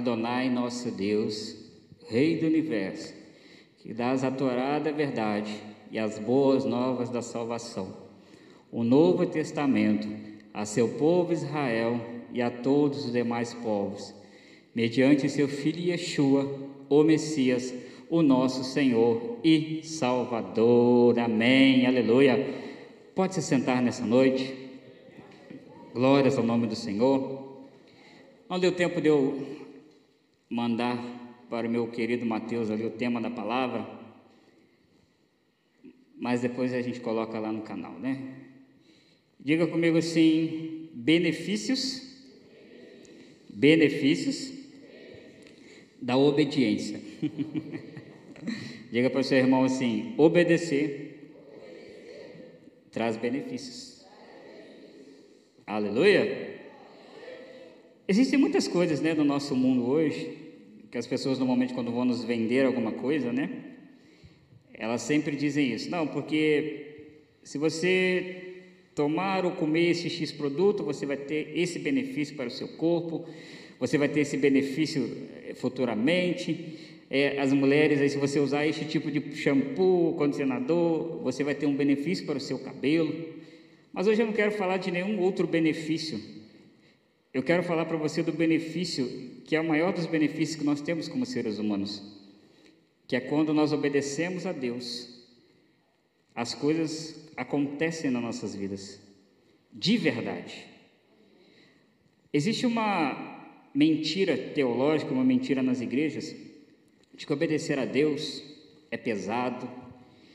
Adonai, nosso Deus, Rei do universo, que dás a torada verdade e as boas novas da salvação, o Novo Testamento a seu povo Israel e a todos os demais povos, mediante seu Filho Yeshua, o Messias, o nosso Senhor e Salvador. Amém. Aleluia. Pode se sentar nessa noite. Glórias ao nome do Senhor. Não deu tempo de eu mandar para o meu querido Mateus ali o tema da palavra, mas depois a gente coloca lá no canal, né? Diga comigo assim: benefícios, benefícios da obediência. Diga para o seu irmão assim: obedecer traz benefícios. Aleluia. Existem muitas coisas, né, no nosso mundo hoje que as pessoas normalmente quando vão nos vender alguma coisa, né, elas sempre dizem isso. Não, porque se você tomar ou comer esse X produto, você vai ter esse benefício para o seu corpo, você vai ter esse benefício eh, futuramente. É, as mulheres, aí, se você usar este tipo de shampoo, condicionador, você vai ter um benefício para o seu cabelo. Mas hoje eu não quero falar de nenhum outro benefício. Eu quero falar para você do benefício que é o maior dos benefícios que nós temos como seres humanos, que é quando nós obedecemos a Deus, as coisas acontecem nas nossas vidas, de verdade. Existe uma mentira teológica, uma mentira nas igrejas, de que obedecer a Deus é pesado,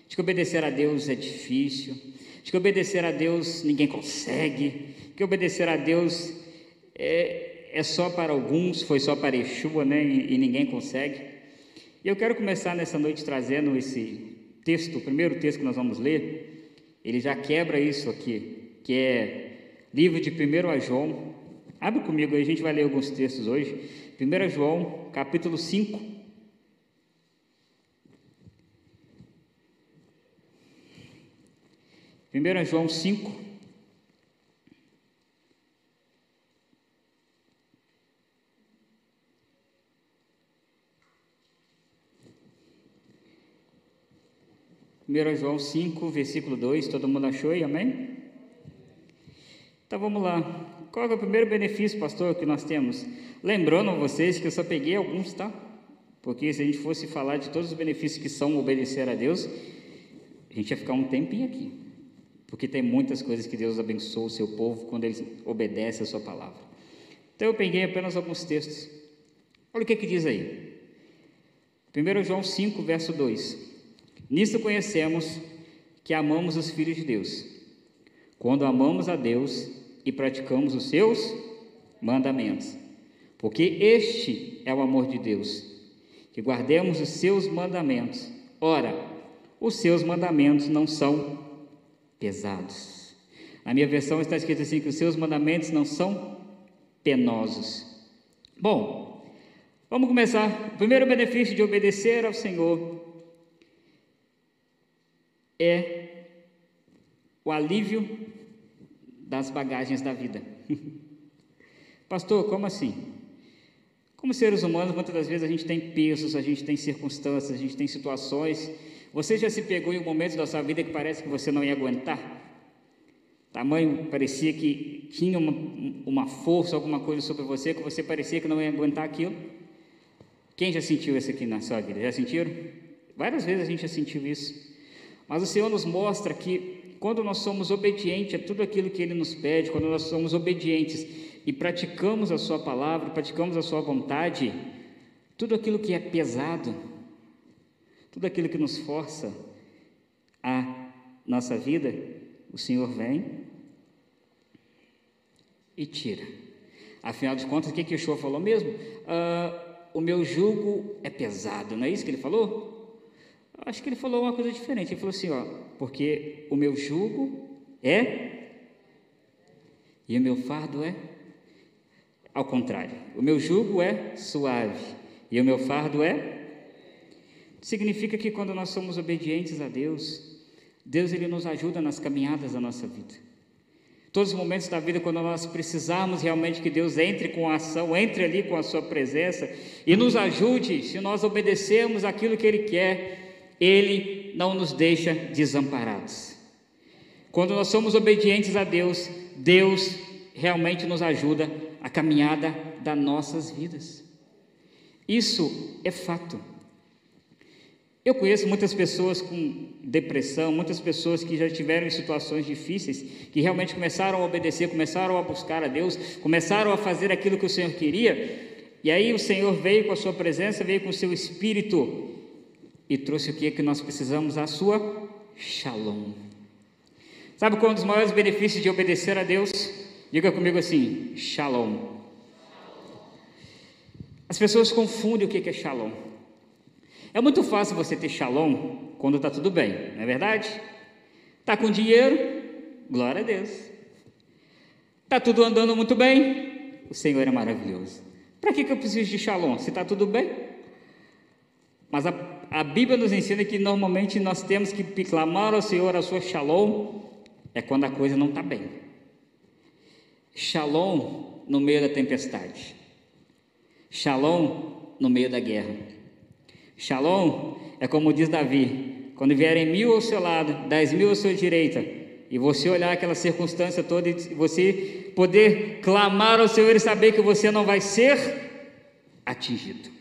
de que obedecer a Deus é difícil, de que obedecer a Deus ninguém consegue, que obedecer a Deus é, é só para alguns, foi só para Yeshua, né, e, e ninguém consegue. E eu quero começar nessa noite trazendo esse texto, o primeiro texto que nós vamos ler, ele já quebra isso aqui, que é livro de 1 João. Abre comigo aí, a gente vai ler alguns textos hoje. 1 João, capítulo 5. Primeiro João 5, 1 João 5, versículo 2, todo mundo achou aí, amém? Então vamos lá. Qual é o primeiro benefício, pastor, que nós temos? Lembrando vocês que eu só peguei alguns, tá? Porque se a gente fosse falar de todos os benefícios que são obedecer a Deus, a gente ia ficar um tempinho aqui. Porque tem muitas coisas que Deus abençoa o seu povo quando ele obedece a sua palavra. Então eu peguei apenas alguns textos. Olha o que, que diz aí. 1 João 5, verso 2. Nisso conhecemos que amamos os filhos de Deus, quando amamos a Deus e praticamos os seus mandamentos. Porque este é o amor de Deus, que guardemos os seus mandamentos. Ora, os seus mandamentos não são pesados. Na minha versão está escrito assim: que os seus mandamentos não são penosos. Bom, vamos começar. O primeiro benefício de obedecer ao Senhor é o alívio das bagagens da vida. Pastor, como assim? Como seres humanos, muitas das vezes a gente tem pesos, a gente tem circunstâncias, a gente tem situações. Você já se pegou em um momento da sua vida que parece que você não ia aguentar? Tamanho parecia que tinha uma, uma força, alguma coisa sobre você que você parecia que não ia aguentar aquilo? Quem já sentiu isso aqui na sua vida? Já sentiram? Várias vezes a gente já sentiu isso. Mas o Senhor nos mostra que quando nós somos obedientes a tudo aquilo que Ele nos pede, quando nós somos obedientes e praticamos a Sua palavra, praticamos a Sua vontade, tudo aquilo que é pesado, tudo aquilo que nos força a nossa vida, o Senhor vem e tira. Afinal de contas, o que, o Senhor falou mesmo? Uh, o meu jugo é pesado, não é isso que ele falou? Acho que ele falou uma coisa diferente. Ele falou assim: ó, porque o meu jugo é e o meu fardo é ao contrário. O meu jugo é suave e o meu fardo é. Significa que quando nós somos obedientes a Deus, Deus ele nos ajuda nas caminhadas da nossa vida. Todos os momentos da vida quando nós precisarmos realmente que Deus entre com a ação, entre ali com a sua presença e nos ajude, se nós obedecermos aquilo que Ele quer, Ele não nos deixa desamparados. Quando nós somos obedientes a Deus, Deus realmente nos ajuda a caminhada das nossas vidas. Isso é fato. Eu conheço muitas pessoas com depressão, muitas pessoas que já estiveram em situações difíceis, que realmente começaram a obedecer, começaram a buscar a Deus, começaram a fazer aquilo que o Senhor queria, e aí o Senhor veio com a sua presença, veio com o seu espírito e trouxe o que é que nós precisamos? A sua shalom. Sabe qual é um dos maiores benefícios de obedecer a Deus? Diga comigo assim: shalom. As pessoas confundem o que é shalom. É muito fácil você ter shalom quando está tudo bem, não é verdade? Está com dinheiro? Glória a Deus. Está tudo andando muito bem? O Senhor é maravilhoso. Para que, que eu preciso de shalom? Se está tudo bem? Mas a, a Bíblia nos ensina que normalmente nós temos que clamar ao Senhor a sua shalom é quando a coisa não está bem. Shalom no meio da tempestade. Shalom no meio da guerra. Shalom é como diz Davi: quando vierem mil ao seu lado, dez mil à sua direita, e você olhar aquela circunstância toda e você poder clamar ao Senhor e saber que você não vai ser atingido.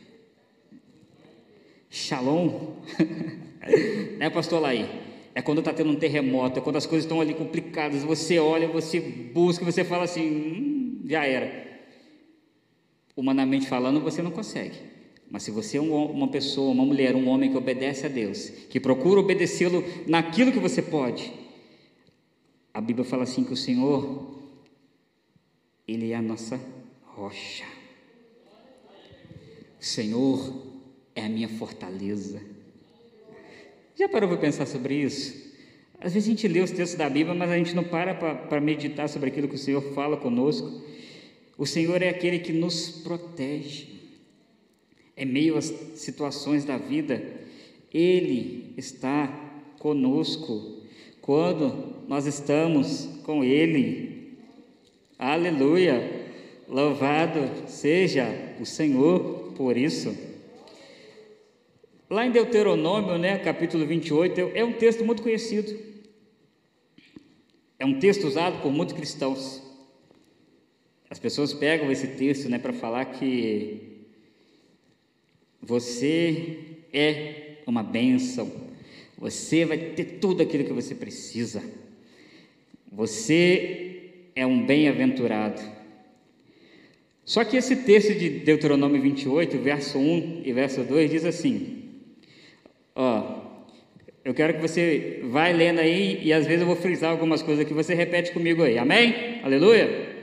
Shalom, né, pastor Laí? É quando está tendo um terremoto, é quando as coisas estão ali complicadas. Você olha, você busca, você fala assim: hum, já era. Humanamente falando, você não consegue. Mas se você é uma pessoa, uma mulher, um homem que obedece a Deus, que procura obedecê-lo naquilo que você pode, a Bíblia fala assim que o Senhor, Ele é a nossa rocha. Senhor é a minha fortaleza. Já parou para pensar sobre isso? Às vezes a gente lê os textos da Bíblia, mas a gente não para para meditar sobre aquilo que o Senhor fala conosco. O Senhor é aquele que nos protege em meio às situações da vida, Ele está conosco quando nós estamos com Ele. Aleluia! Louvado seja o Senhor por isso. Lá em Deuteronômio, né, capítulo 28, é um texto muito conhecido. É um texto usado por muitos cristãos. As pessoas pegam esse texto né, para falar que você é uma bênção. Você vai ter tudo aquilo que você precisa. Você é um bem-aventurado. Só que esse texto de Deuteronômio 28, verso 1 e verso 2 diz assim: Ó, eu quero que você vá lendo aí e às vezes eu vou frisar algumas coisas que você repete comigo aí. Amém? Aleluia.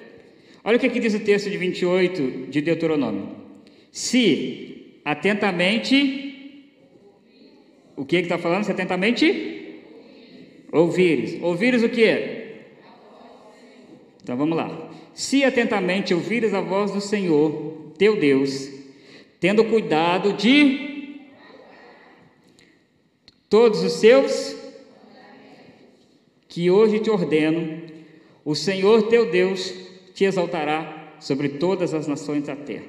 Olha o que, que diz o texto de 28 de Deuteronômio. Se atentamente. O que está falando? Se atentamente? Ouvires. Ouvires o que? Então vamos lá. Se atentamente ouvires a voz do Senhor, teu Deus, tendo cuidado de todos os seus que hoje te ordeno, o Senhor teu Deus te exaltará sobre todas as nações da terra.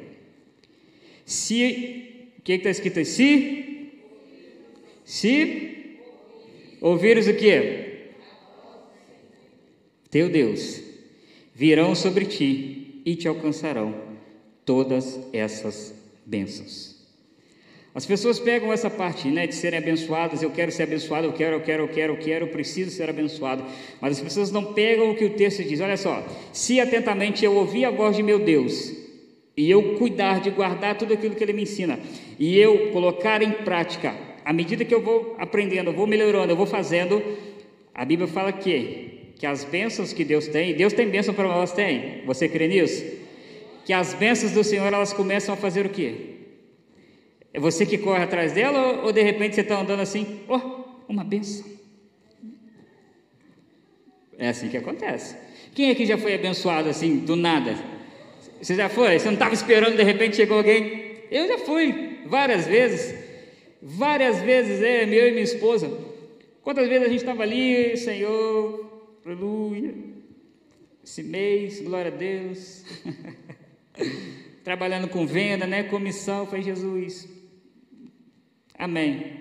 Se, o que está escrito aí? Se, se ouvires o que? Teu Deus, virão sobre ti e te alcançarão todas essas bênçãos. As pessoas pegam essa parte, né, de serem abençoadas, eu quero ser abençoado, eu quero, eu quero, eu quero, eu quero, eu preciso ser abençoado. Mas as pessoas não pegam o que o texto diz. Olha só, se atentamente eu ouvir a voz de meu Deus e eu cuidar de guardar tudo aquilo que ele me ensina, e eu colocar em prática, à medida que eu vou aprendendo, eu vou melhorando, eu vou fazendo, a Bíblia fala que, que as bênçãos que Deus tem, Deus tem bênção para nós, tem, você crê nisso? Que as bênçãos do Senhor, elas começam a fazer o quê? É você que corre atrás dela, ou, de repente você está andando assim, oh, uma bênção. É assim que acontece. Quem aqui já foi abençoado assim, do nada? Você já foi? Você não estava esperando, de repente chegou alguém? Eu já fui, várias vezes. Várias vezes, é, meu e minha esposa. Quantas vezes a gente estava ali, Senhor, aleluia. esse mês, glória a Deus. Trabalhando com venda, né? Comissão, foi Jesus. Amém.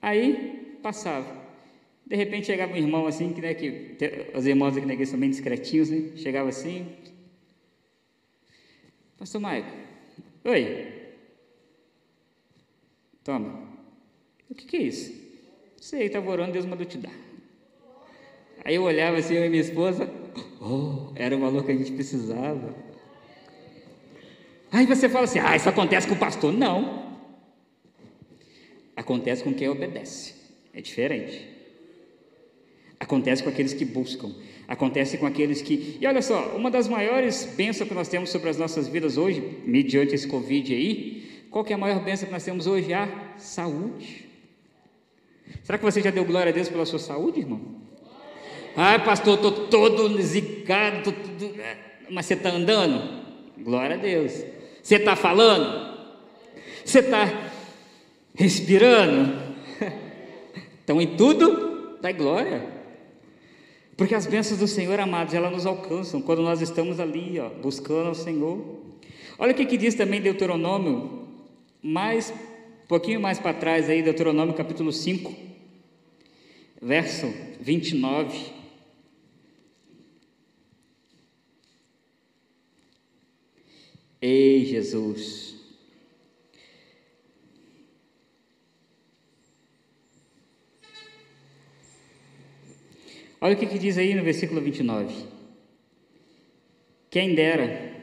Aí passava. De repente chegava um irmão assim, que, né, que os irmãos aqui na igreja são bem discretinhos, né? Chegava assim. Pastor Maico, oi. Toma. O que, que é isso? Sei, estava orando, Deus mandou te dar. Aí eu olhava assim, eu e minha esposa, oh, era o valor que a gente precisava. Aí você fala assim, ah, isso acontece com o pastor. Não. Acontece com quem obedece. É diferente. Acontece com aqueles que buscam. Acontece com aqueles que. E olha só, uma das maiores bênçãos que nós temos sobre as nossas vidas hoje, mediante esse Covid aí, qual que é a maior bênção que nós temos hoje? A saúde. Será que você já deu glória a Deus pela sua saúde, irmão? Ah, pastor, estou todo zicado, tô tudo... mas você está andando? Glória a Deus. Você está falando? Você está respirando? Então, em tudo, dá glória. Porque as bênçãos do Senhor, amados, elas nos alcançam quando nós estamos ali, ó, buscando ao Senhor. Olha o que, que diz também Deuteronômio, mais, um pouquinho mais para trás aí, Deuteronômio capítulo 5, verso 29. Ei, Jesus. Olha o que, que diz aí no versículo 29. Quem dera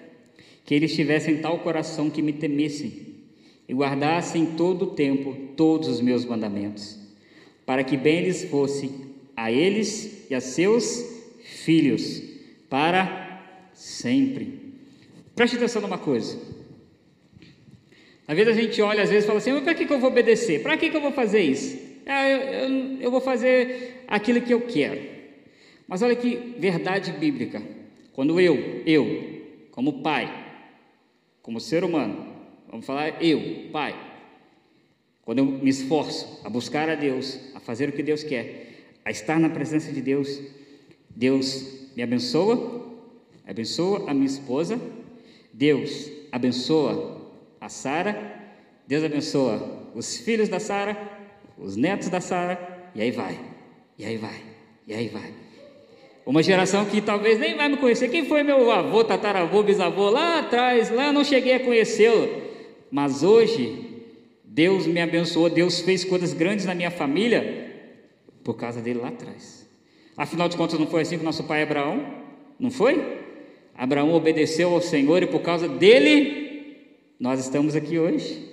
que eles tivessem tal coração que me temessem e guardassem todo o tempo todos os meus mandamentos, para que bem lhes fosse a eles e a seus filhos para sempre. Preste atenção numa coisa. Às vezes a gente olha, às vezes fala assim: mas para que, que eu vou obedecer? Para que, que eu vou fazer isso? Ah, eu, eu, eu vou fazer aquilo que eu quero. Mas olha que verdade bíblica. Quando eu, eu, como pai, como ser humano, vamos falar eu, pai, quando eu me esforço a buscar a Deus, a fazer o que Deus quer, a estar na presença de Deus, Deus me abençoa, abençoa a minha esposa, Deus abençoa a Sara, Deus abençoa os filhos da Sara, os netos da Sara, e aí vai, e aí vai, e aí vai. Uma geração que talvez nem vai me conhecer. Quem foi meu avô, tataravô, bisavô lá atrás? Lá não cheguei a conhecê-lo. Mas hoje, Deus me abençoou, Deus fez coisas grandes na minha família por causa dele lá atrás. Afinal de contas, não foi assim com nosso pai Abraão? Não foi? Abraão obedeceu ao Senhor e por causa dele, nós estamos aqui hoje.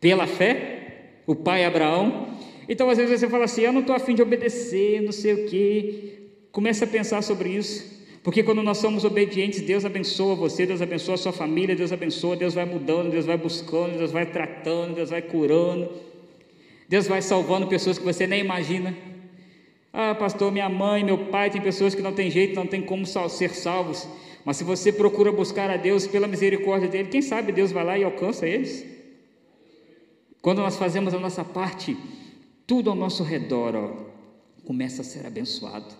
Pela fé, o pai Abraão. Então, às vezes você fala assim: eu não estou afim de obedecer, não sei o quê. Comece a pensar sobre isso. Porque quando nós somos obedientes, Deus abençoa você, Deus abençoa a sua família, Deus abençoa, Deus vai mudando, Deus vai buscando, Deus vai tratando, Deus vai curando, Deus vai salvando pessoas que você nem imagina. Ah, pastor, minha mãe, meu pai, tem pessoas que não tem jeito, não tem como ser salvos. Mas se você procura buscar a Deus pela misericórdia dele, quem sabe Deus vai lá e alcança eles? Quando nós fazemos a nossa parte, tudo ao nosso redor ó, começa a ser abençoado.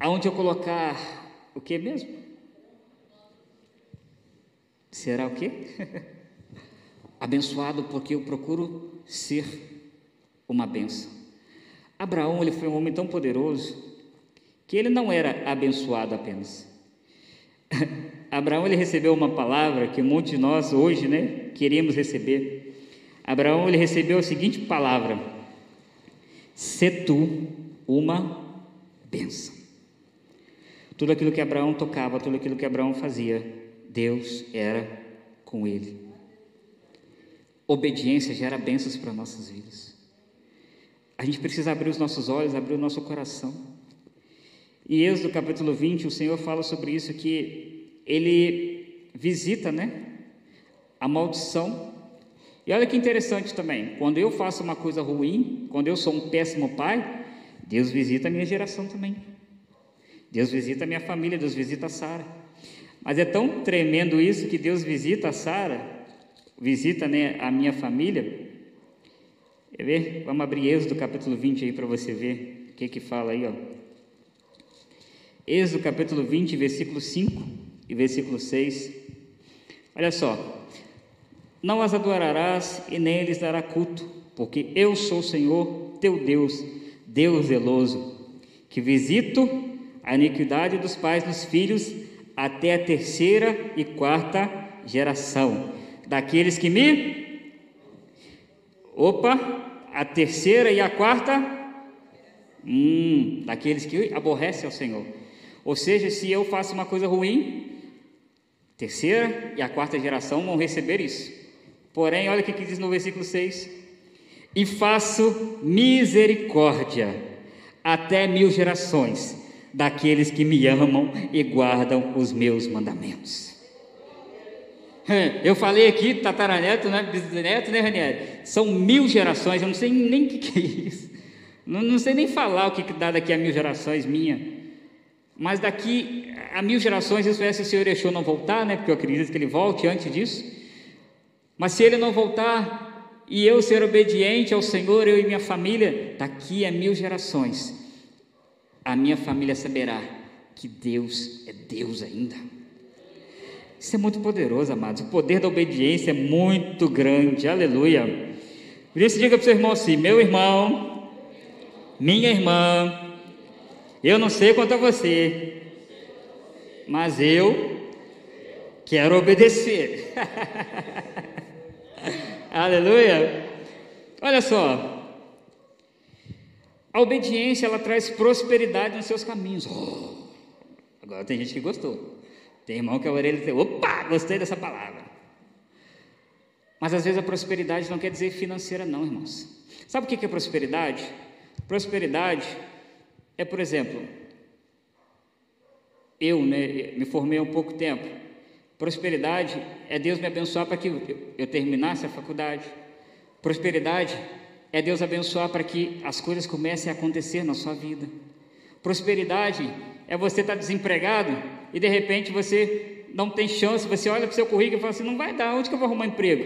Aonde eu colocar o que mesmo? Será o quê? Abençoado porque eu procuro ser uma benção. Abraão ele foi um homem tão poderoso que ele não era abençoado apenas. Abraão ele recebeu uma palavra que monte de nós hoje, né, queremos receber. Abraão ele recebeu a seguinte palavra: "Se tu uma bênção". Tudo aquilo que Abraão tocava, tudo aquilo que Abraão fazia, Deus era com ele. Obediência gera bênçãos para nossas vidas. A gente precisa abrir os nossos olhos, abrir o nosso coração. E Êxodo capítulo 20, o Senhor fala sobre isso que ele visita, né, a maldição. E olha que interessante também, quando eu faço uma coisa ruim, quando eu sou um péssimo pai, Deus visita a minha geração também. Deus visita a minha família, Deus visita a Sara. Mas é tão tremendo isso que Deus visita a Sara, visita né, a minha família. Quer ver? Vamos abrir Êxodo capítulo 20 aí para você ver o que que fala aí, ó. Êxodo capítulo 20, versículo 5 e versículo 6. Olha só. Não as adorarás e nem lhes dará culto, porque eu sou o Senhor, teu Deus, Deus zeloso, que visito a iniquidade dos pais dos filhos até a terceira e quarta geração daqueles que me Opa, a terceira e a quarta hum, daqueles que aborrecem ao Senhor. Ou seja, se eu faço uma coisa ruim, terceira e a quarta geração vão receber isso. Porém, olha o que diz no versículo 6: E faço misericórdia até mil gerações daqueles que me amam e guardam os meus mandamentos. Eu falei aqui, tataraneto, né, bisneto, né, Ranieri? São mil gerações, eu não sei nem o que, que é isso. Não, não sei nem falar o que, que dá daqui a mil gerações minha. Mas daqui a mil gerações, isso é se o Senhor Exu não voltar, né? Porque eu acredito que ele volte antes disso. Mas se ele não voltar e eu ser obediente ao Senhor, eu e minha família, daqui a mil gerações, a minha família saberá que Deus é Deus ainda. Isso é muito poderoso, amados. O poder da obediência é muito grande. Aleluia. Por isso, diga para o seu irmão assim: meu irmão, minha irmã, eu não sei quanto a você, mas eu quero obedecer. Aleluia. Olha só. A obediência ela traz prosperidade nos seus caminhos. Oh, agora tem gente que gostou. Tem irmão que a orelha tem, opa, gostei dessa palavra. Mas às vezes a prosperidade não quer dizer financeira, não, irmãos. Sabe o que é prosperidade? Prosperidade é, por exemplo, eu né, me formei há um pouco tempo. Prosperidade é Deus me abençoar para que eu terminasse a faculdade. Prosperidade é Deus abençoar para que as coisas comecem a acontecer na sua vida. Prosperidade é você estar desempregado e de repente você não tem chance, você olha para o seu currículo e fala assim: não vai dar, onde que eu vou arrumar emprego?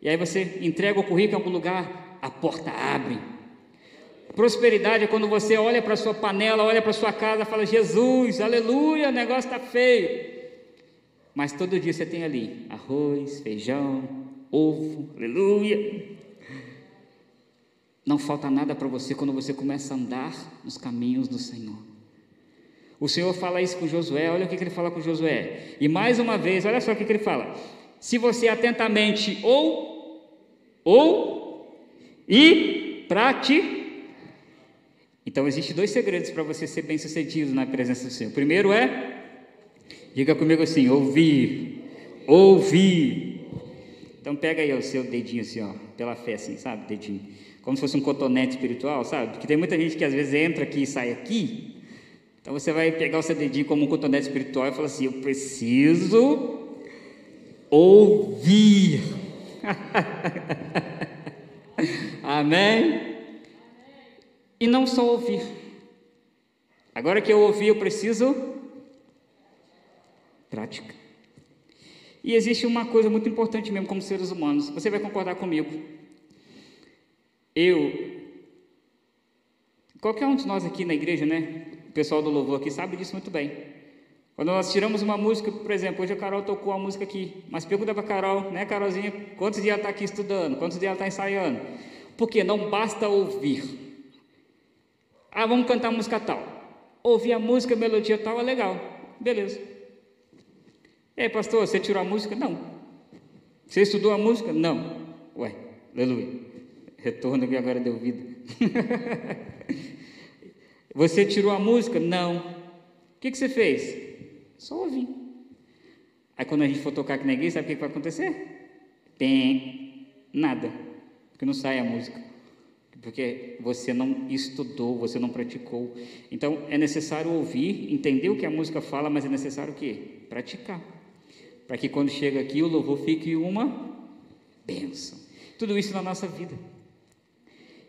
E aí você entrega o currículo em algum lugar, a porta abre, Prosperidade é quando você olha para a sua panela, olha para a sua casa e fala: Jesus, aleluia, o negócio está feio. Mas todo dia você tem ali arroz, feijão, ovo, aleluia. Não falta nada para você quando você começa a andar nos caminhos do Senhor. O Senhor fala isso com Josué, olha o que, ele fala com Josué. E mais uma vez, olha só o que, ele fala. Se você atentamente ou, ou e praticar então, existem dois segredos para você ser bem sucedido na presença do Senhor. Primeiro é, diga comigo assim: ouvir, ouvir. Então, pega aí o seu dedinho assim, ó, pela fé, assim, sabe? Dedinho. Como se fosse um cotonete espiritual, sabe? Porque tem muita gente que às vezes entra aqui e sai aqui. Então, você vai pegar o seu dedinho como um cotonete espiritual e falar assim: eu preciso ouvir. Amém? e não só ouvir. Agora que eu ouvi, eu preciso prática. E existe uma coisa muito importante mesmo como seres humanos. Você vai concordar comigo. Eu, qualquer um de nós aqui na igreja, né? O pessoal do louvor aqui sabe disso muito bem. Quando nós tiramos uma música, por exemplo, hoje a Carol tocou a música aqui, mas pergunta para a Carol, né, Carolzinha, quantos dias ela está aqui estudando, quantos dias ela está ensaiando? Porque não basta ouvir, ah, vamos cantar música tal. Ouvir a música, a melodia tal é legal. Beleza. Ei, pastor, você tirou a música? Não. Você estudou a música? Não. Ué, aleluia. Retorno que agora deu vida. você tirou a música? Não. O que, que você fez? Só ouvi. Aí quando a gente for tocar aqui na igreja, sabe o que, que vai acontecer? Tem nada. Porque não sai a música porque você não estudou, você não praticou. Então é necessário ouvir, entender o que a música fala, mas é necessário o quê? Praticar. Para que quando chega aqui o louvor fique uma bênção. Tudo isso na nossa vida.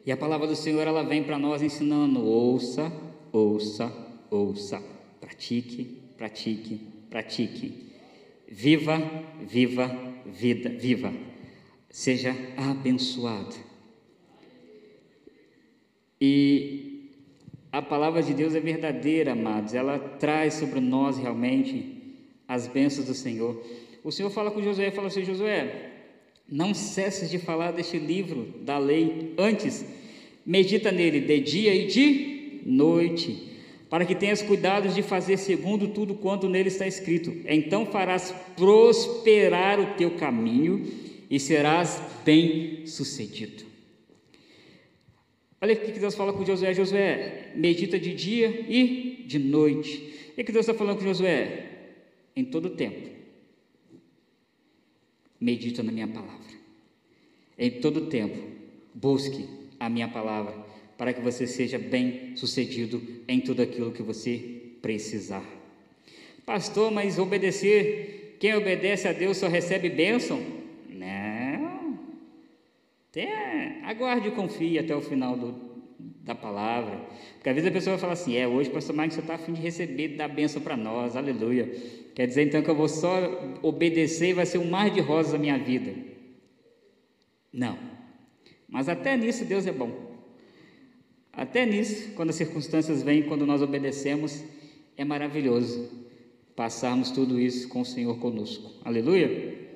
E a palavra do Senhor ela vem para nós ensinando: ouça, ouça, ouça. Pratique, pratique, pratique. Viva, viva, vida, viva. Seja abençoado. E a palavra de Deus é verdadeira, amados. Ela traz sobre nós realmente as bênçãos do Senhor. O Senhor fala com Josué, fala assim, Josué, não cesses de falar deste livro da lei. Antes, medita nele de dia e de noite, para que tenhas cuidado de fazer segundo tudo quanto nele está escrito. Então farás prosperar o teu caminho e serás bem-sucedido. Olha o que Deus fala com Josué: Josué, medita de dia e de noite. O que Deus está falando com Josué? Em todo tempo, medita na minha palavra. Em todo tempo, busque a minha palavra, para que você seja bem sucedido em tudo aquilo que você precisar. Pastor, mas obedecer, quem obedece a Deus só recebe bênção? Não. Até, aguarde e confie até o final do, da palavra. Porque às vezes a pessoa vai falar assim: é, hoje, pastor Marcos, você está a fim de receber, dar bênção para nós, aleluia. Quer dizer então que eu vou só obedecer e vai ser um mar de rosas a minha vida. Não. Mas até nisso Deus é bom. Até nisso, quando as circunstâncias vêm, quando nós obedecemos, é maravilhoso passarmos tudo isso com o Senhor conosco. Aleluia.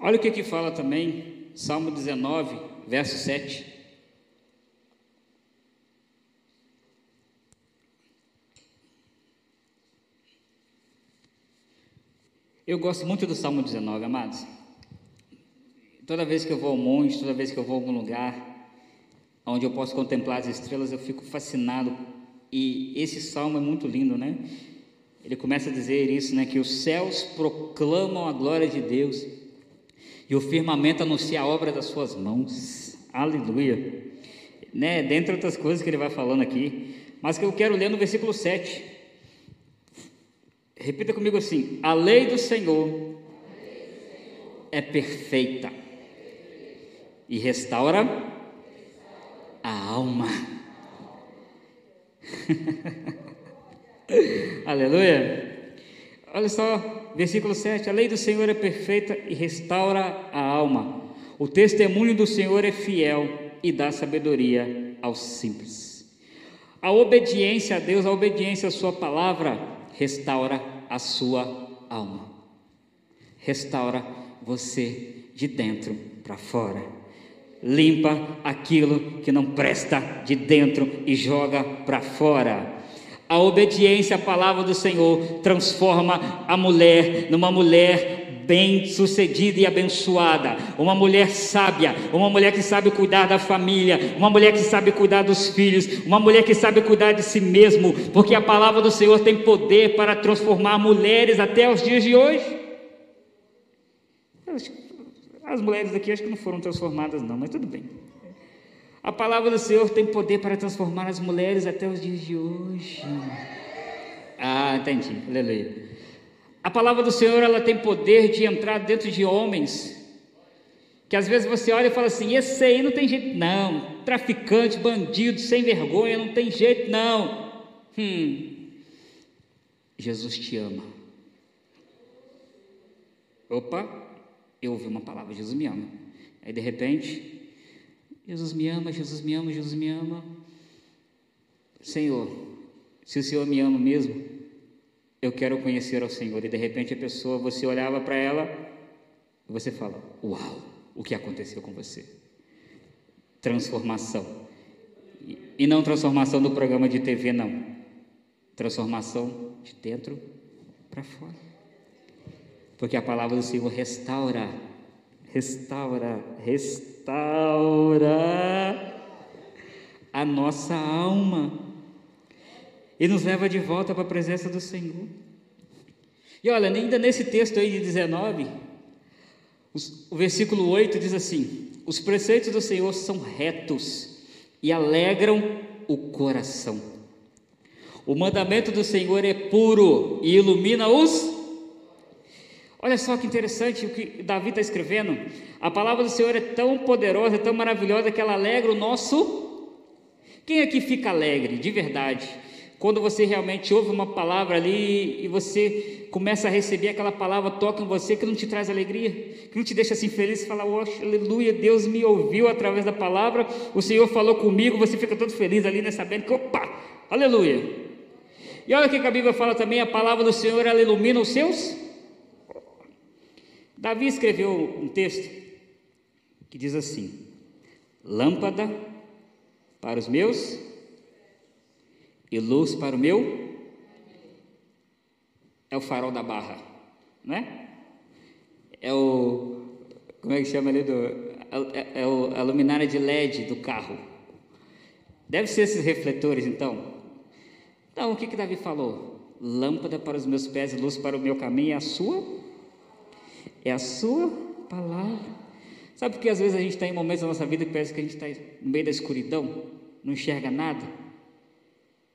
Olha o que que fala também, Salmo 19, verso 7. Eu gosto muito do Salmo 19, amados. Toda vez que eu vou ao monte, toda vez que eu vou a algum lugar onde eu posso contemplar as estrelas, eu fico fascinado. E esse salmo é muito lindo, né? Ele começa a dizer isso, né? Que os céus proclamam a glória de Deus e o firmamento anuncia a obra das suas mãos. Aleluia. Né? Dentre outras coisas que ele vai falando aqui, mas que eu quero ler no versículo 7. Repita comigo assim: A lei do Senhor é perfeita e restaura a alma. Aleluia. Olha só, versículo 7: A lei do Senhor é perfeita e restaura a alma. O testemunho do Senhor é fiel e dá sabedoria aos simples. A obediência a Deus, a obediência à Sua palavra, restaura a sua alma. Restaura você de dentro para fora limpa aquilo que não presta de dentro e joga para fora. A obediência à palavra do Senhor transforma a mulher numa mulher bem-sucedida e abençoada, uma mulher sábia, uma mulher que sabe cuidar da família, uma mulher que sabe cuidar dos filhos, uma mulher que sabe cuidar de si mesmo, porque a palavra do Senhor tem poder para transformar mulheres até os dias de hoje. As mulheres aqui acho que não foram transformadas, não, mas tudo bem. A palavra do Senhor tem poder para transformar as mulheres até os dias de hoje. Ah, entendi. Aleluia. A palavra do Senhor ela tem poder de entrar dentro de homens que às vezes você olha e fala assim: esse aí não tem jeito, não. Traficante, bandido, sem vergonha, não tem jeito, não. Hum. Jesus te ama. Opa, eu ouvi uma palavra: Jesus me ama. Aí de repente, Jesus me ama, Jesus me ama, Jesus me ama. Senhor, se o Senhor me ama mesmo, eu quero conhecer ao Senhor. E de repente a pessoa, você olhava para ela e você fala: Uau, o que aconteceu com você? Transformação. E não transformação do programa de TV, não. Transformação de dentro para fora. Porque a palavra do Senhor restaura, restaura, restaura a nossa alma e nos leva de volta para a presença do Senhor. E olha, ainda nesse texto aí de 19, o versículo 8 diz assim: Os preceitos do Senhor são retos e alegram o coração. O mandamento do Senhor é puro e ilumina os Olha só que interessante o que Davi está escrevendo. A palavra do Senhor é tão poderosa, é tão maravilhosa que ela alegra o nosso. Quem aqui fica alegre, de verdade? Quando você realmente ouve uma palavra ali e você começa a receber aquela palavra, toca em você, que não te traz alegria, que não te deixa assim feliz, fala, oh, aleluia, Deus me ouviu através da palavra, o Senhor falou comigo, você fica todo feliz ali, né, sabendo que, opa, Aleluia. E olha o que a Bíblia fala também: a palavra do Senhor ela ilumina os seus. Davi escreveu um texto que diz assim: Lâmpada para os meus e luz para o meu é o farol da barra, né? É o como é que chama ali do é, é o, a luminária de LED do carro. Deve ser esses refletores, então. Então, o que que Davi falou? Lâmpada para os meus pés e luz para o meu caminho é a sua é a sua palavra. Sabe por que às vezes a gente está em momentos da nossa vida que parece que a gente está no meio da escuridão, não enxerga nada?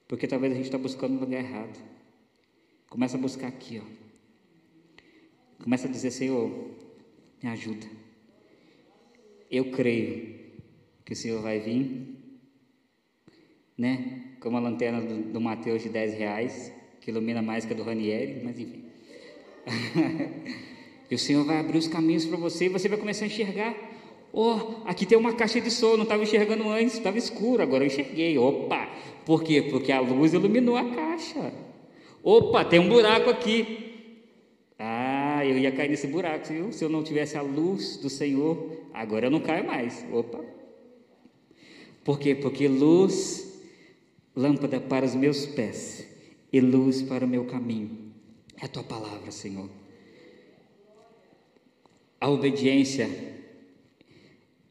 Porque talvez a gente está buscando no lugar errado. Começa a buscar aqui, ó. Começa a dizer, Senhor, me ajuda. Eu creio que o Senhor vai vir, né? Como a lanterna do, do Mateus de 10 reais, que ilumina mais que a do Ranieri, mas enfim. E o Senhor vai abrir os caminhos para você e você vai começar a enxergar. Oh, aqui tem uma caixa de som, não estava enxergando antes, estava escuro, agora eu enxerguei. Opa! Por quê? Porque a luz iluminou a caixa. Opa, tem um buraco aqui. Ah, eu ia cair nesse buraco, viu? Se eu não tivesse a luz do Senhor, agora eu não caio mais. Opa! Por quê? Porque luz, lâmpada para os meus pés e luz para o meu caminho. É a tua palavra, Senhor. A obediência,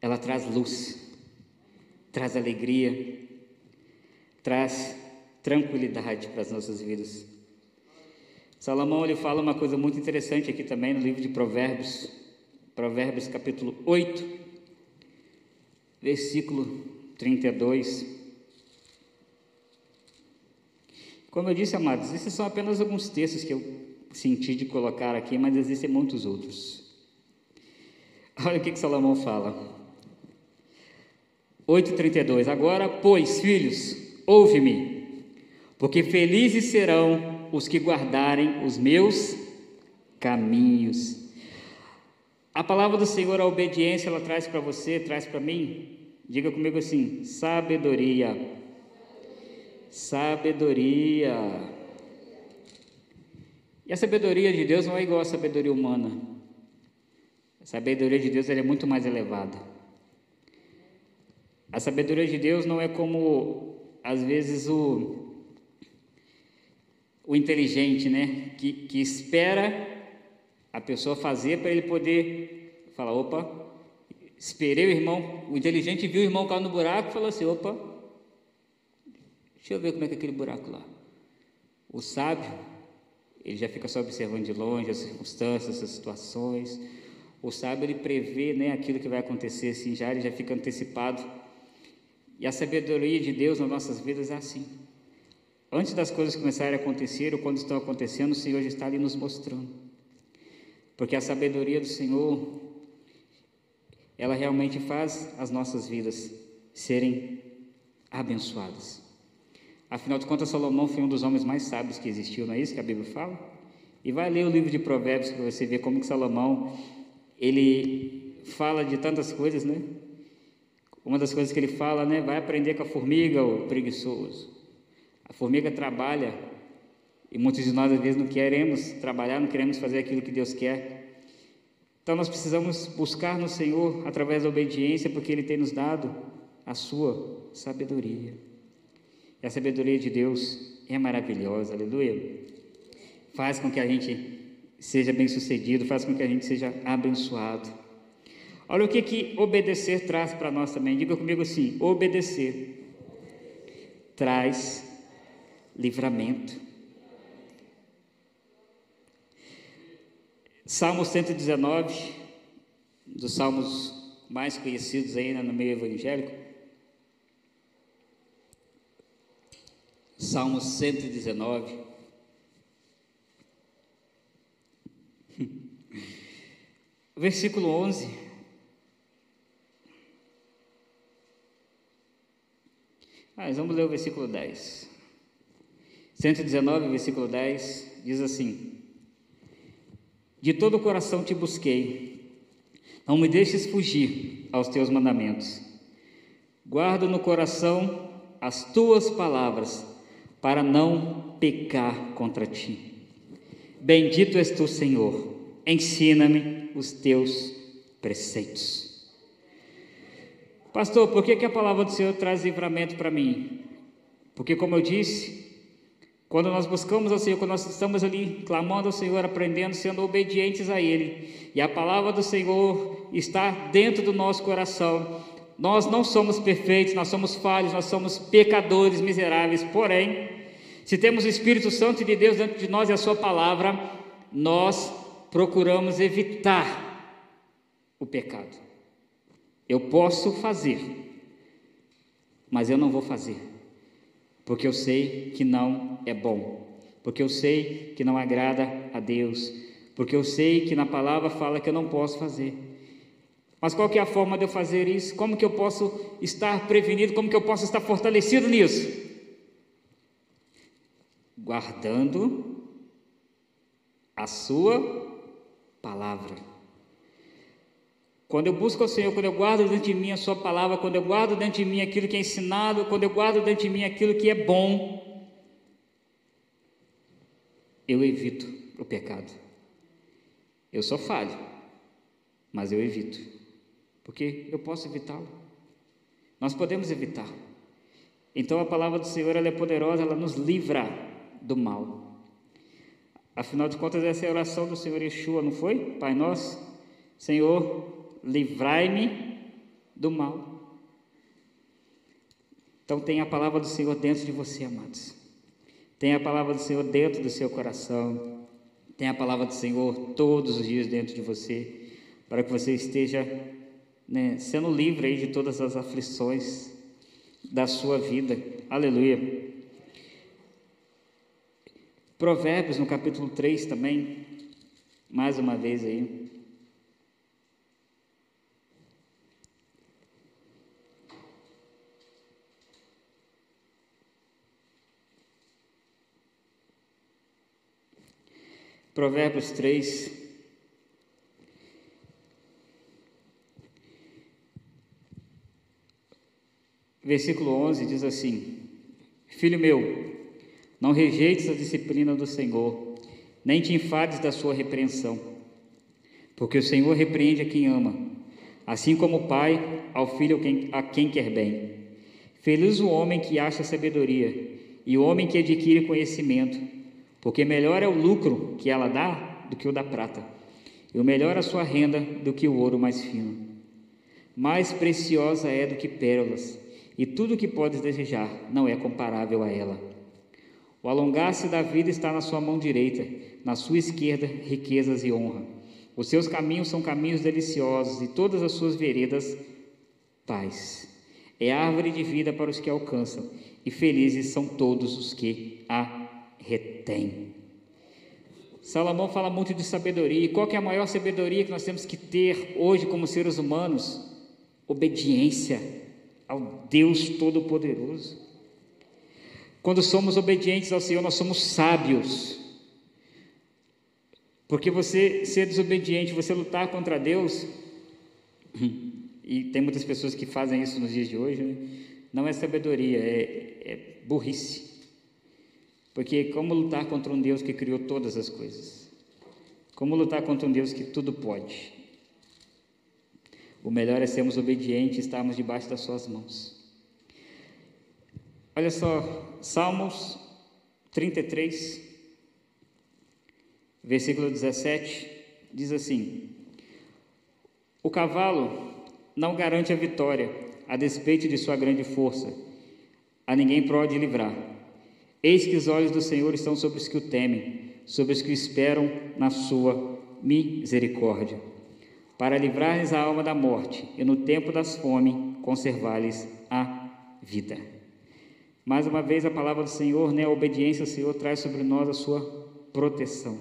ela traz luz, traz alegria, traz tranquilidade para as nossas vidas. Salomão ele fala uma coisa muito interessante aqui também no livro de Provérbios, Provérbios capítulo 8, versículo 32. Como eu disse, amados, esses são apenas alguns textos que eu senti de colocar aqui, mas existem muitos outros. Olha o que, que Salomão fala. 8,32 Agora, pois, filhos, ouve-me, porque felizes serão os que guardarem os meus caminhos. A palavra do Senhor, a obediência, ela traz para você, traz para mim. Diga comigo assim: sabedoria. Sabedoria. E a sabedoria de Deus não é igual à sabedoria humana. A sabedoria de Deus é muito mais elevada. A sabedoria de Deus não é como, às vezes, o, o inteligente, né? Que, que espera a pessoa fazer para ele poder falar: opa, esperei o irmão. O inteligente viu o irmão cair no buraco e falou assim: opa, deixa eu ver como é que é aquele buraco lá. O sábio, ele já fica só observando de longe as circunstâncias, as situações. O sábio ele prevê né, aquilo que vai acontecer, assim, já ele já fica antecipado. E a sabedoria de Deus nas nossas vidas é assim. Antes das coisas começarem a acontecer ou quando estão acontecendo, o Senhor já está ali nos mostrando. Porque a sabedoria do Senhor, ela realmente faz as nossas vidas serem abençoadas. Afinal de contas, Salomão foi um dos homens mais sábios que existiu, não é isso que a Bíblia fala? E vai ler o livro de Provérbios para você ver como que Salomão ele fala de tantas coisas, né? Uma das coisas que ele fala, né? Vai aprender com a formiga, o preguiçoso. A formiga trabalha e muitos de nós às vezes não queremos trabalhar, não queremos fazer aquilo que Deus quer. Então nós precisamos buscar no Senhor através da obediência, porque Ele tem nos dado a sua sabedoria. E a sabedoria de Deus é maravilhosa, aleluia. Faz com que a gente seja bem sucedido, faz com que a gente seja abençoado. Olha o que, que obedecer traz para nós também. Diga comigo assim: obedecer traz livramento. Salmo 119, dos salmos mais conhecidos ainda no meio evangélico. Salmo 119. Versículo 11. Mas vamos ler o versículo 10. 119, versículo 10, diz assim: De todo o coração te busquei, não me deixes fugir aos teus mandamentos. Guardo no coração as tuas palavras, para não pecar contra ti. Bendito és tu, Senhor, ensina-me os teus preceitos. Pastor, por que, que a palavra do Senhor traz livramento para mim? Porque, como eu disse, quando nós buscamos ao Senhor, quando nós estamos ali clamando ao Senhor, aprendendo, sendo obedientes a Ele, e a palavra do Senhor está dentro do nosso coração, nós não somos perfeitos, nós somos falhos, nós somos pecadores miseráveis, porém, se temos o Espírito Santo de Deus dentro de nós e a Sua palavra, nós procuramos evitar o pecado. Eu posso fazer, mas eu não vou fazer, porque eu sei que não é bom, porque eu sei que não agrada a Deus, porque eu sei que na palavra fala que eu não posso fazer. Mas qual que é a forma de eu fazer isso? Como que eu posso estar prevenido? Como que eu posso estar fortalecido nisso? Guardando a sua palavra. Quando eu busco ao Senhor, quando eu guardo dentro de mim a Sua palavra, quando eu guardo dentro de mim aquilo que é ensinado, quando eu guardo dentro de mim aquilo que é bom, eu evito o pecado. Eu sou falho, mas eu evito, porque eu posso evitá-lo. Nós podemos evitar. Então a palavra do Senhor ela é poderosa, ela nos livra do mal. Afinal de contas, essa é a oração do Senhor Yeshua, não foi? Pai nosso, Senhor, livrai-me do mal. Então, tem a palavra do Senhor dentro de você, amados. Tem a palavra do Senhor dentro do seu coração. Tem a palavra do Senhor todos os dias dentro de você, para que você esteja né, sendo livre aí de todas as aflições da sua vida. Aleluia. Provérbios, no capítulo 3 também, mais uma vez aí. Provérbios 3, versículo 11 diz assim: Filho meu, não rejeites a disciplina do Senhor, nem te enfades da sua repreensão, porque o Senhor repreende a quem ama, assim como o Pai ao filho a quem quer bem. Feliz o homem que acha sabedoria e o homem que adquire conhecimento, porque melhor é o lucro que ela dá do que o da prata, e o melhor a sua renda do que o ouro mais fino. Mais preciosa é do que pérolas, e tudo o que podes desejar não é comparável a ela. O alongar-se da vida está na sua mão direita, na sua esquerda, riquezas e honra. Os seus caminhos são caminhos deliciosos e todas as suas veredas, paz. É árvore de vida para os que alcançam, e felizes são todos os que a retêm. Salomão fala muito de sabedoria, e qual é a maior sabedoria que nós temos que ter hoje como seres humanos? Obediência ao Deus Todo-Poderoso. Quando somos obedientes ao Senhor, nós somos sábios. Porque você ser desobediente, você lutar contra Deus, e tem muitas pessoas que fazem isso nos dias de hoje, né? não é sabedoria, é, é burrice. Porque como lutar contra um Deus que criou todas as coisas? Como lutar contra um Deus que tudo pode? O melhor é sermos obedientes e estarmos debaixo das suas mãos. Olha só, Salmos 33, versículo 17, diz assim: O cavalo não garante a vitória, a despeito de sua grande força, a ninguém pode livrar. Eis que os olhos do Senhor estão sobre os que o temem, sobre os que esperam na sua misericórdia, para livrar-lhes a alma da morte e no tempo das fome conservar-lhes a vida. Mais uma vez a palavra do Senhor, né, a obediência ao Senhor traz sobre nós a sua proteção.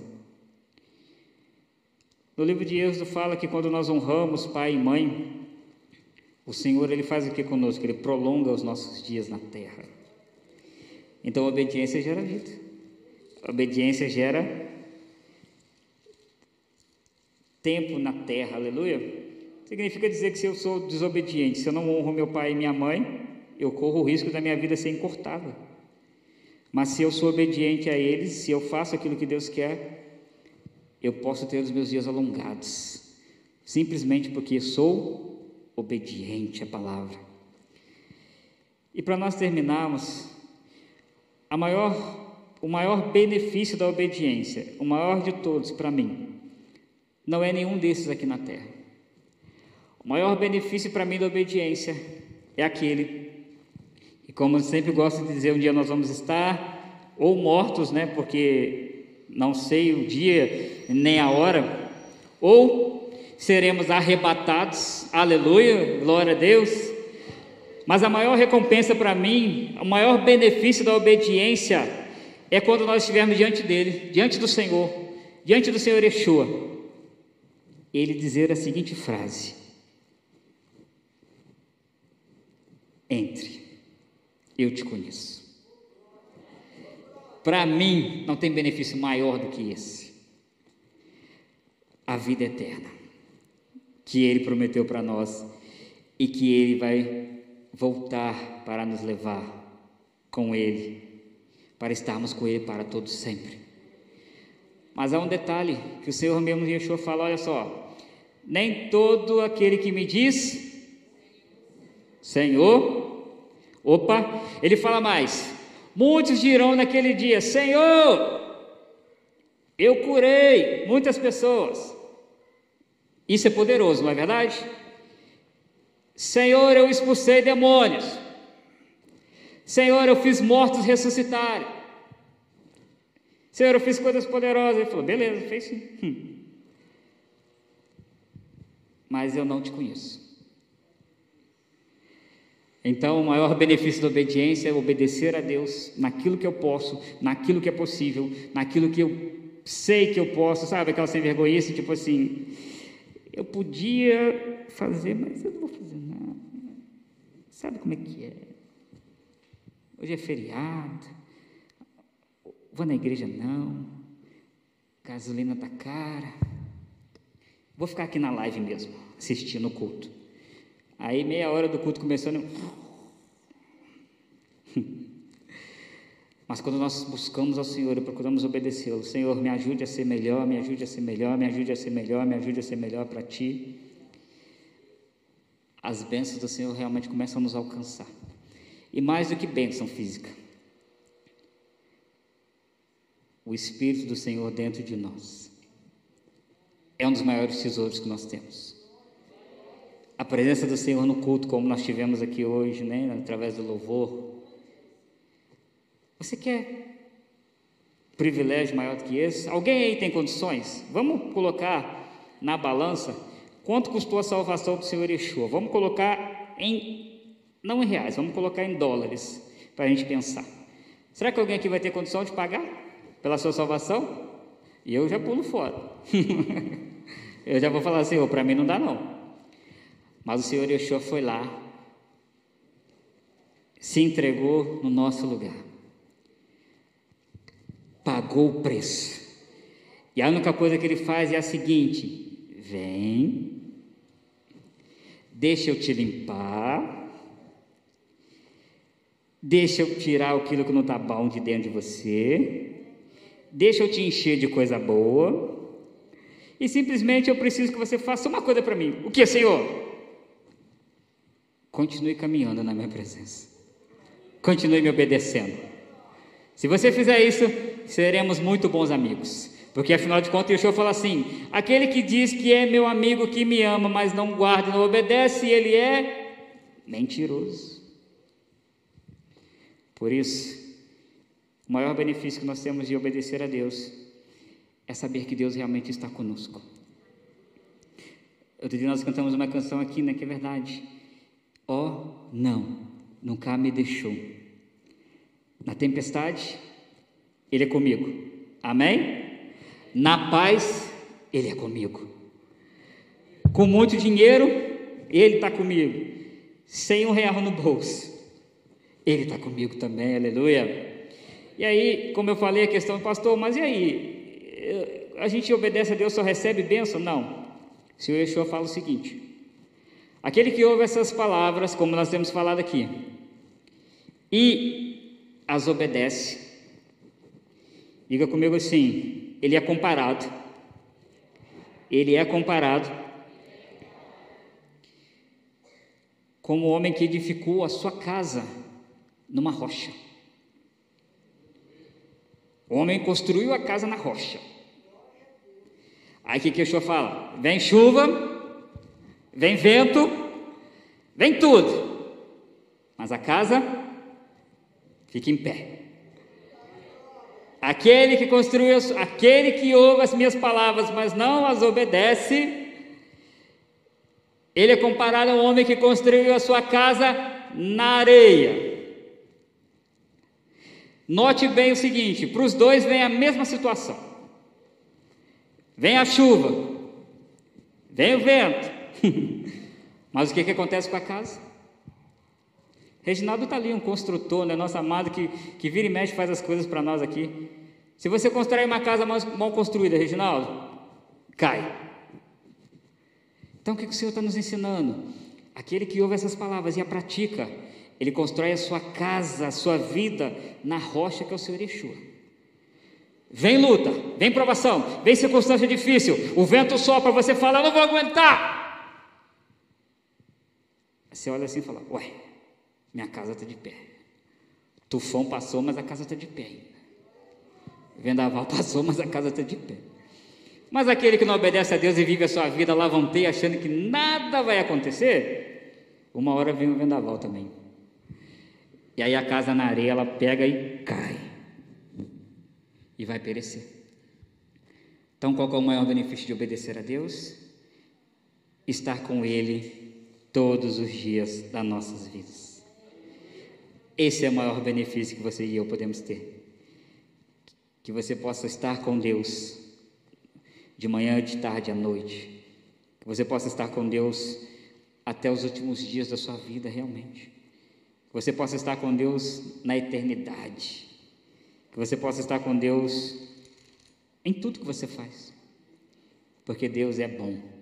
No livro de Êxodo fala que quando nós honramos pai e mãe, o Senhor ele faz o que conosco? Ele prolonga os nossos dias na terra. Então a obediência gera vida. A obediência gera tempo na terra, aleluia. Significa dizer que se eu sou desobediente, se eu não honro meu pai e minha mãe, eu corro o risco da minha vida ser encurtada. Mas se eu sou obediente a eles, se eu faço aquilo que Deus quer, eu posso ter os meus dias alongados, simplesmente porque sou obediente à palavra. E para nós terminarmos, a maior, o maior benefício da obediência, o maior de todos para mim, não é nenhum desses aqui na terra. O maior benefício para mim da obediência é aquele, e como eu sempre gosto de dizer, um dia nós vamos estar ou mortos, né, porque não sei o dia nem a hora, ou seremos arrebatados, aleluia, glória a Deus. Mas a maior recompensa para mim, o maior benefício da obediência é quando nós estivermos diante dele, diante do Senhor, diante do Senhor Yeshua, ele dizer a seguinte frase: Entre, eu te conheço. Para mim, não tem benefício maior do que esse. A vida eterna, que Ele prometeu para nós e que Ele vai voltar para nos levar com Ele, para estarmos com Ele para todos sempre. Mas há um detalhe que o Senhor mesmo Yeshua fala: olha só, nem todo aquele que me diz Senhor, opa, ele fala mais: muitos dirão naquele dia: Senhor, eu curei muitas pessoas. Isso é poderoso, não é verdade? Senhor, eu expulsei demônios. Senhor, eu fiz mortos ressuscitarem. Senhor, eu fiz coisas poderosas. Ele falou: beleza, fez sim. Hum. Mas eu não te conheço. Então, o maior benefício da obediência é obedecer a Deus naquilo que eu posso, naquilo que é possível, naquilo que eu sei que eu posso, sabe? Aquela sem vergonha, tipo assim, eu podia fazer, mas eu não vou fazer nada. Sabe como é que é? Hoje é feriado, vou na igreja não, gasolina tá cara, vou ficar aqui na live mesmo, assistindo o culto. Aí meia hora do culto começou. Né? Mas quando nós buscamos ao Senhor e procuramos obedecê-lo, Senhor, me ajude a ser melhor, me ajude a ser melhor, me ajude a ser melhor, me ajude a ser melhor para Ti. As bênçãos do Senhor realmente começam a nos alcançar. E mais do que bênção física, o Espírito do Senhor dentro de nós é um dos maiores tesouros que nós temos a presença do Senhor no culto, como nós tivemos aqui hoje, né, através do louvor. Você quer privilégio maior do que esse? Alguém aí tem condições? Vamos colocar na balança quanto custou a salvação do Senhor Yeshua. Vamos colocar em, não em reais, vamos colocar em dólares, para a gente pensar. Será que alguém aqui vai ter condição de pagar pela sua salvação? E eu já pulo fora. eu já vou falar, Senhor, para mim não dá não. Mas o Senhor Yeshua foi lá, se entregou no nosso lugar, pagou o preço. E a única coisa que ele faz é a seguinte: vem, deixa eu te limpar, deixa eu tirar aquilo que não está bom de dentro de você, deixa eu te encher de coisa boa, e simplesmente eu preciso que você faça uma coisa para mim. O que, Senhor? Continue caminhando na minha presença. Continue me obedecendo. Se você fizer isso, seremos muito bons amigos. Porque afinal de contas, o Yeshua fala assim: aquele que diz que é meu amigo, que me ama, mas não guarda não obedece, ele é mentiroso. Por isso, o maior benefício que nós temos de obedecer a Deus é saber que Deus realmente está conosco. Outro dia nós cantamos uma canção aqui, né, que é verdade. Oh, não, nunca me deixou. Na tempestade, Ele é comigo. Amém? Na paz, Ele é comigo. Com muito dinheiro, Ele está comigo. Sem um real no bolso, Ele está comigo também. Aleluia. E aí, como eu falei, a questão, pastor, mas e aí? A gente obedece a Deus, só recebe bênção? Não. O Senhor Yeshua fala o seguinte: Aquele que ouve essas palavras, como nós temos falado aqui, e as obedece, Diga comigo assim: ele é comparado. Ele é comparado como o homem que edificou a sua casa numa rocha. O homem construiu a casa na rocha. Aí que, que o fala? Vem chuva, vem vento, vem tudo, mas a casa fica em pé. Aquele que construiu, aquele que ouve as minhas palavras, mas não as obedece, ele é comparado ao homem que construiu a sua casa na areia. Note bem o seguinte: para os dois vem a mesma situação. Vem a chuva, vem o vento, mas o que, que acontece com a casa? Reginaldo está ali, um construtor, né? nosso amado que, que vira e mexe faz as coisas para nós aqui. Se você constrói uma casa mal, mal construída, Reginaldo, cai. Então o que, que o Senhor está nos ensinando? Aquele que ouve essas palavras e a pratica, ele constrói a sua casa, a sua vida na rocha que é o Senhor Yeshua. Vem luta, vem provação, vem circunstância difícil, o vento sopra, você fala, eu não vou aguentar. Você olha assim e fala, ué, minha casa está de pé. Tufão passou, mas a casa está de pé ainda. Vendaval passou, mas a casa está de pé. Mas aquele que não obedece a Deus e vive a sua vida lavantei achando que nada vai acontecer, uma hora vem o vendaval também. E aí a casa na areia ela pega e cai. E vai perecer. Então qual é o maior benefício de obedecer a Deus? Estar com Ele todos os dias das nossas vidas. Esse é o maior benefício que você e eu podemos ter. Que você possa estar com Deus de manhã, de tarde, à noite. Que você possa estar com Deus até os últimos dias da sua vida, realmente. Que você possa estar com Deus na eternidade. Que você possa estar com Deus em tudo que você faz. Porque Deus é bom.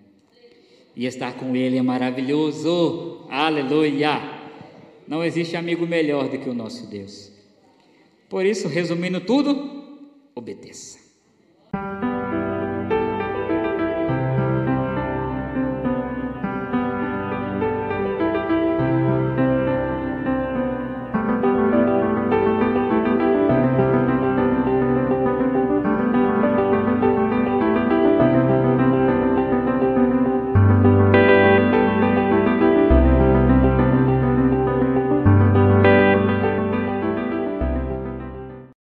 E estar com Ele é maravilhoso. Aleluia! Não existe amigo melhor do que o nosso Deus. Por isso, resumindo tudo, obedeça.